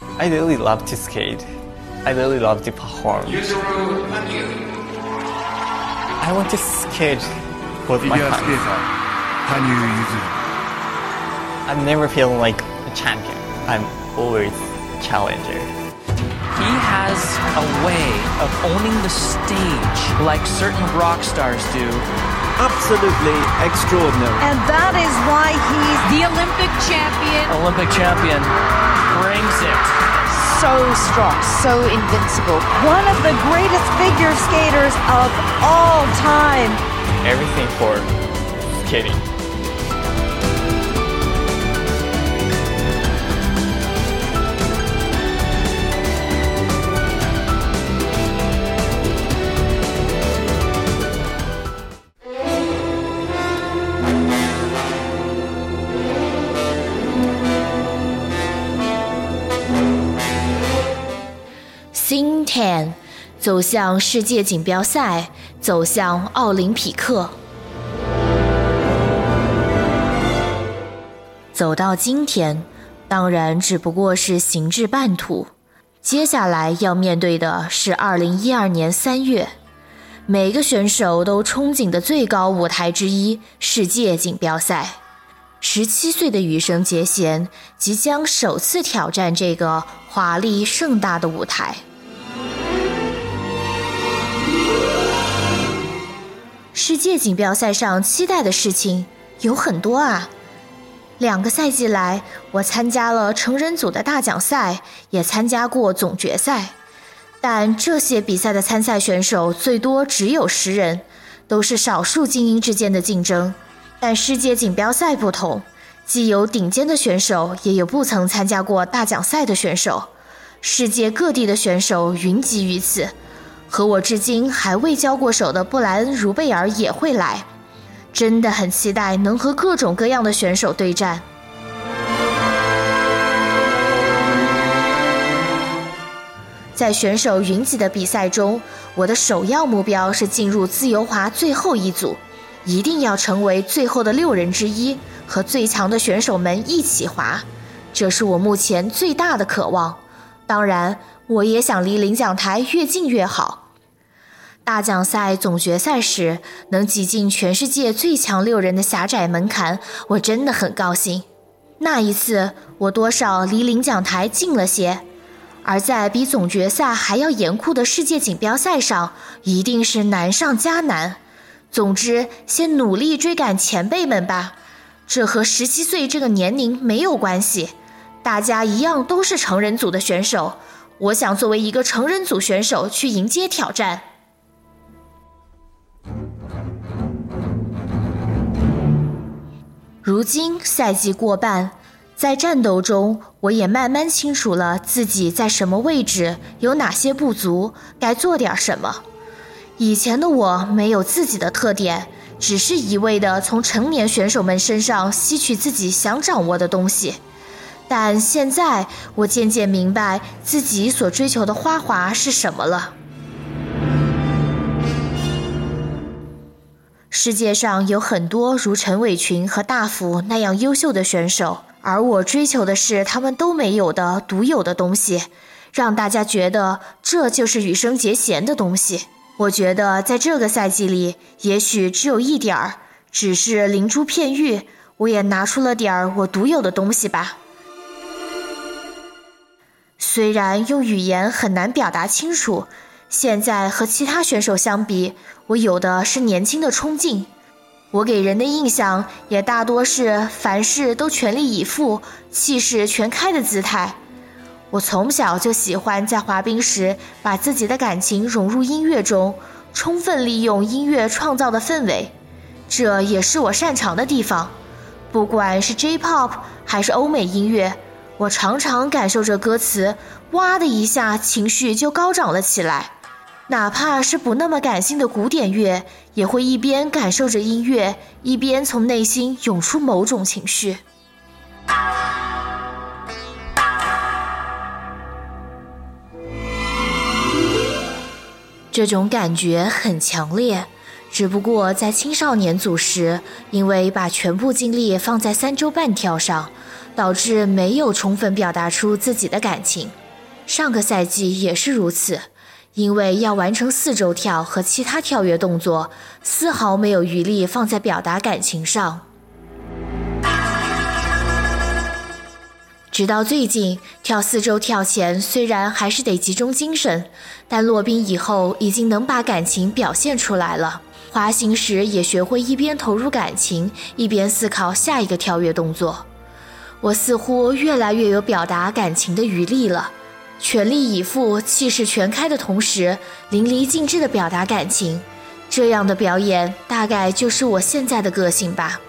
I really love to skate. I really love to perform. I want to skate with my hands. I'm never feeling like a champion. I'm always challenger. He has a way of owning the stage like certain rock stars do. Absolutely extraordinary. And that is why he's The Olympic champion. Olympic champion brings it. so strong, so invincible. One of the greatest figure skaters of all time. Everything for skating. 走向世界锦标赛，走向奥林匹克。走到今天，当然只不过是行至半途。接下来要面对的是2012年3月，每个选手都憧憬的最高舞台之一——世界锦标赛。十七岁的羽生结弦即将首次挑战这个华丽盛大的舞台。世界锦标赛上期待的事情有很多啊。两个赛季来，我参加了成人组的大奖赛，也参加过总决赛，但这些比赛的参赛选手最多只有十人，都是少数精英之间的竞争。但世界锦标赛不同，既有顶尖的选手，也有不曾参加过大奖赛的选手，世界各地的选手云集于此。和我至今还未交过手的布莱恩·茹贝尔也会来，真的很期待能和各种各样的选手对战。在选手云集的比赛中，我的首要目标是进入自由滑最后一组，一定要成为最后的六人之一，和最强的选手们一起滑，这是我目前最大的渴望。当然，我也想离领奖台越近越好。大奖赛总决赛时能挤进全世界最强六人的狭窄门槛，我真的很高兴。那一次，我多少离领奖台近了些。而在比总决赛还要严酷的世界锦标赛上，一定是难上加难。总之，先努力追赶前辈们吧。这和十七岁这个年龄没有关系，大家一样都是成人组的选手。我想作为一个成人组选手去迎接挑战。如今赛季过半，在战斗中，我也慢慢清楚了自己在什么位置，有哪些不足，该做点什么。以前的我没有自己的特点，只是一味的从成年选手们身上吸取自己想掌握的东西。但现在，我渐渐明白自己所追求的花滑是什么了。世界上有很多如陈伟群和大福那样优秀的选手，而我追求的是他们都没有的独有的东西，让大家觉得这就是羽生结弦的东西。我觉得在这个赛季里，也许只有一点儿，只是灵珠片玉，我也拿出了点儿我独有的东西吧。虽然用语言很难表达清楚。现在和其他选手相比，我有的是年轻的冲劲。我给人的印象也大多是凡事都全力以赴、气势全开的姿态。我从小就喜欢在滑冰时把自己的感情融入音乐中，充分利用音乐创造的氛围，这也是我擅长的地方。不管是 J-pop 还是欧美音乐，我常常感受着歌词，哇的一下，情绪就高涨了起来。哪怕是不那么感性的古典乐，也会一边感受着音乐，一边从内心涌出某种情绪。这种感觉很强烈，只不过在青少年组时，因为把全部精力放在三周半跳上，导致没有充分表达出自己的感情。上个赛季也是如此，因为要完成四周跳和其他跳跃动作，丝毫没有余力放在表达感情上。直到最近跳四周跳前，虽然还是得集中精神，但落冰以后已经能把感情表现出来了。滑行时也学会一边投入感情，一边思考下一个跳跃动作。我似乎越来越有表达感情的余力了，全力以赴、气势全开的同时，淋漓尽致地表达感情。这样的表演，大概就是我现在的个性吧。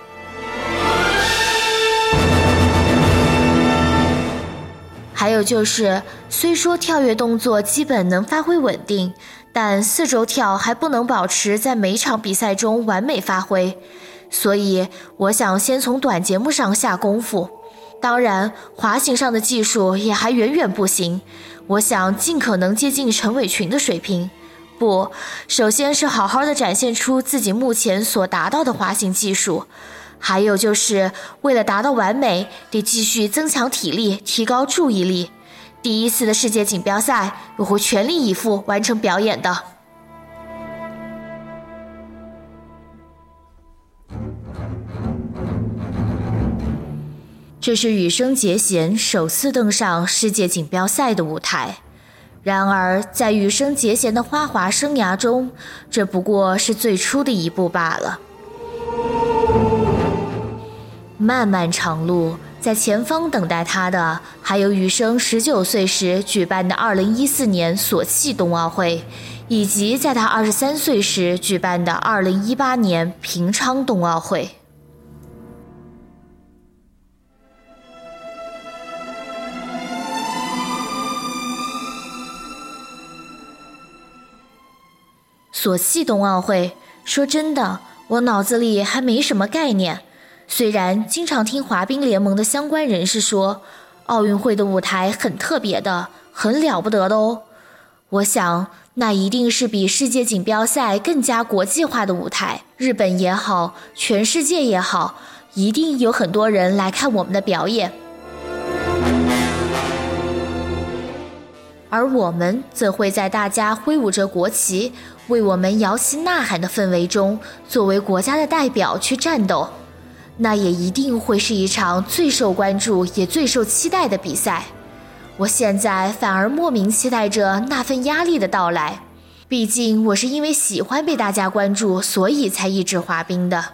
还有就是，虽说跳跃动作基本能发挥稳定，但四周跳还不能保持在每场比赛中完美发挥，所以我想先从短节目上下功夫。当然，滑行上的技术也还远远不行，我想尽可能接近陈伟群的水平。不，首先是好好的展现出自己目前所达到的滑行技术。还有就是为了达到完美，得继续增强体力，提高注意力。第一次的世界锦标赛，我会全力以赴完成表演的。这是羽生结弦首次登上世界锦标赛的舞台。然而，在羽生结弦的花滑生涯中，这不过是最初的一步罢了。漫漫长路，在前方等待他的还有羽生十九岁时举办的二零一四年索契冬奥会，以及在他二十三岁时举办的二零一八年平昌冬奥会。索契冬奥会，说真的，我脑子里还没什么概念。虽然经常听滑冰联盟的相关人士说，奥运会的舞台很特别的，很了不得的哦。我想，那一定是比世界锦标赛更加国际化的舞台。日本也好，全世界也好，一定有很多人来看我们的表演。而我们则会在大家挥舞着国旗，为我们摇旗呐喊的氛围中，作为国家的代表去战斗。那也一定会是一场最受关注也最受期待的比赛。我现在反而莫名期待着那份压力的到来，毕竟我是因为喜欢被大家关注，所以才一直滑冰的。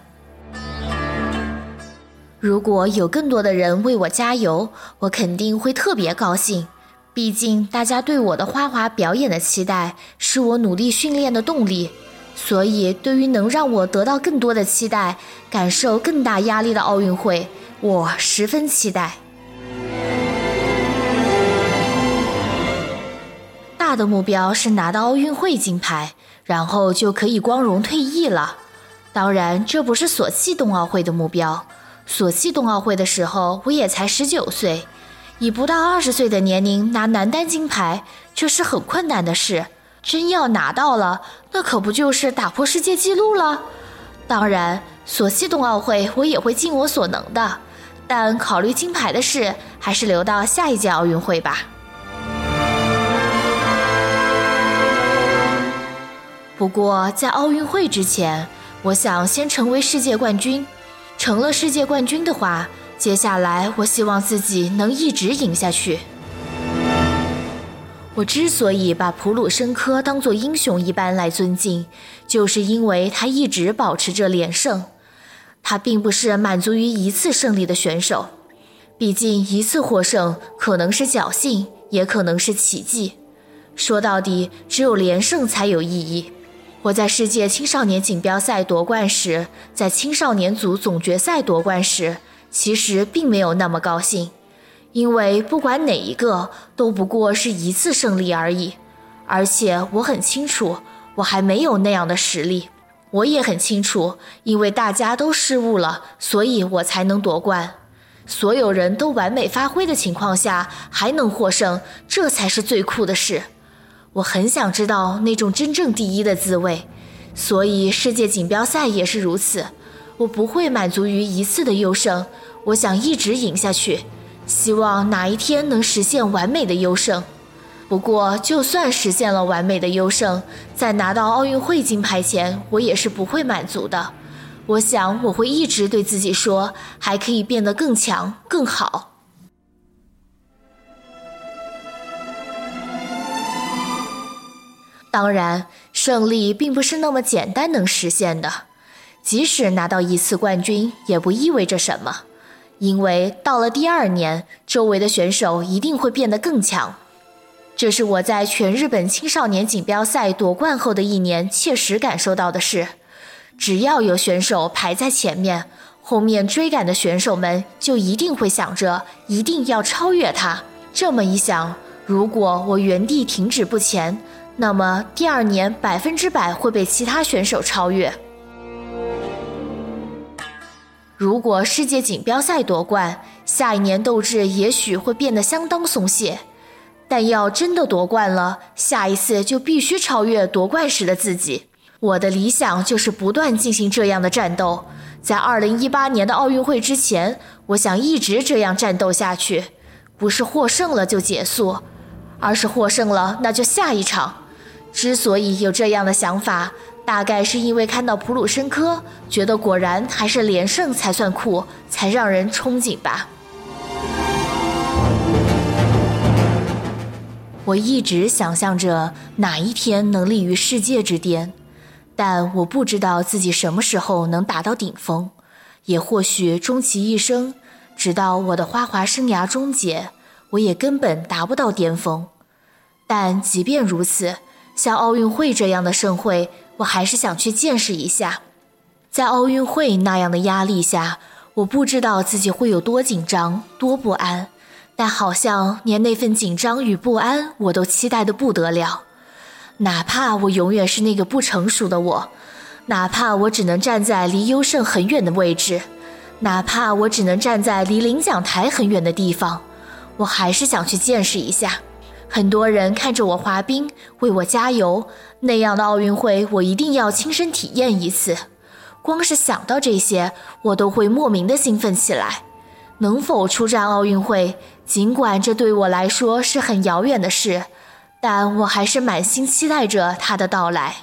如果有更多的人为我加油，我肯定会特别高兴。毕竟大家对我的花滑表演的期待，是我努力训练的动力。所以，对于能让我得到更多的期待、感受更大压力的奥运会，我十分期待。大的目标是拿到奥运会金牌，然后就可以光荣退役了。当然，这不是索契冬奥会的目标。索契冬奥会的时候，我也才十九岁，以不到二十岁的年龄拿男单金牌，这是很困难的事。真要拿到了，那可不就是打破世界纪录了？当然，索契冬奥会我也会尽我所能的，但考虑金牌的事，还是留到下一届奥运会吧。不过，在奥运会之前，我想先成为世界冠军。成了世界冠军的话，接下来我希望自己能一直赢下去。我之所以把普鲁申科当作英雄一般来尊敬，就是因为他一直保持着连胜。他并不是满足于一次胜利的选手，毕竟一次获胜可能是侥幸，也可能是奇迹。说到底，只有连胜才有意义。我在世界青少年锦标赛夺冠时，在青少年组总决赛夺冠时，其实并没有那么高兴。因为不管哪一个都不过是一次胜利而已，而且我很清楚，我还没有那样的实力。我也很清楚，因为大家都失误了，所以我才能夺冠。所有人都完美发挥的情况下还能获胜，这才是最酷的事。我很想知道那种真正第一的滋味，所以世界锦标赛也是如此。我不会满足于一次的优胜，我想一直赢下去。希望哪一天能实现完美的优胜。不过，就算实现了完美的优胜，在拿到奥运会金牌前，我也是不会满足的。我想，我会一直对自己说，还可以变得更强、更好。当然，胜利并不是那么简单能实现的。即使拿到一次冠军，也不意味着什么，因为到了第二年，周围的选手一定会变得更强。这是我在全日本青少年锦标赛夺冠后的一年切实感受到的事。只要有选手排在前面，后面追赶的选手们就一定会想着一定要超越他。这么一想，如果我原地停止不前，那么第二年百分之百会被其他选手超越。如果世界锦标赛夺冠，下一年斗志也许会变得相当松懈。但要真的夺冠了，下一次就必须超越夺冠时的自己。我的理想就是不断进行这样的战斗，在二零一八年的奥运会之前，我想一直这样战斗下去，不是获胜了就结束，而是获胜了那就下一场。之所以有这样的想法，大概是因为看到普鲁申科，觉得果然还是连胜才算酷，才让人憧憬吧。我一直想象着哪一天能立于世界之巅，但我不知道自己什么时候能达到顶峰，也或许终其一生，直到我的花滑生涯终结，我也根本达不到巅峰。但即便如此，像奥运会这样的盛会，我还是想去见识一下。在奥运会那样的压力下，我不知道自己会有多紧张、多不安。但好像连那份紧张与不安，我都期待的不得了。哪怕我永远是那个不成熟的我，哪怕我只能站在离优胜很远的位置，哪怕我只能站在离领奖台很远的地方，我还是想去见识一下。很多人看着我滑冰，为我加油，那样的奥运会，我一定要亲身体验一次。光是想到这些，我都会莫名的兴奋起来。能否出战奥运会？尽管这对我来说是很遥远的事，但我还是满心期待着它的到来。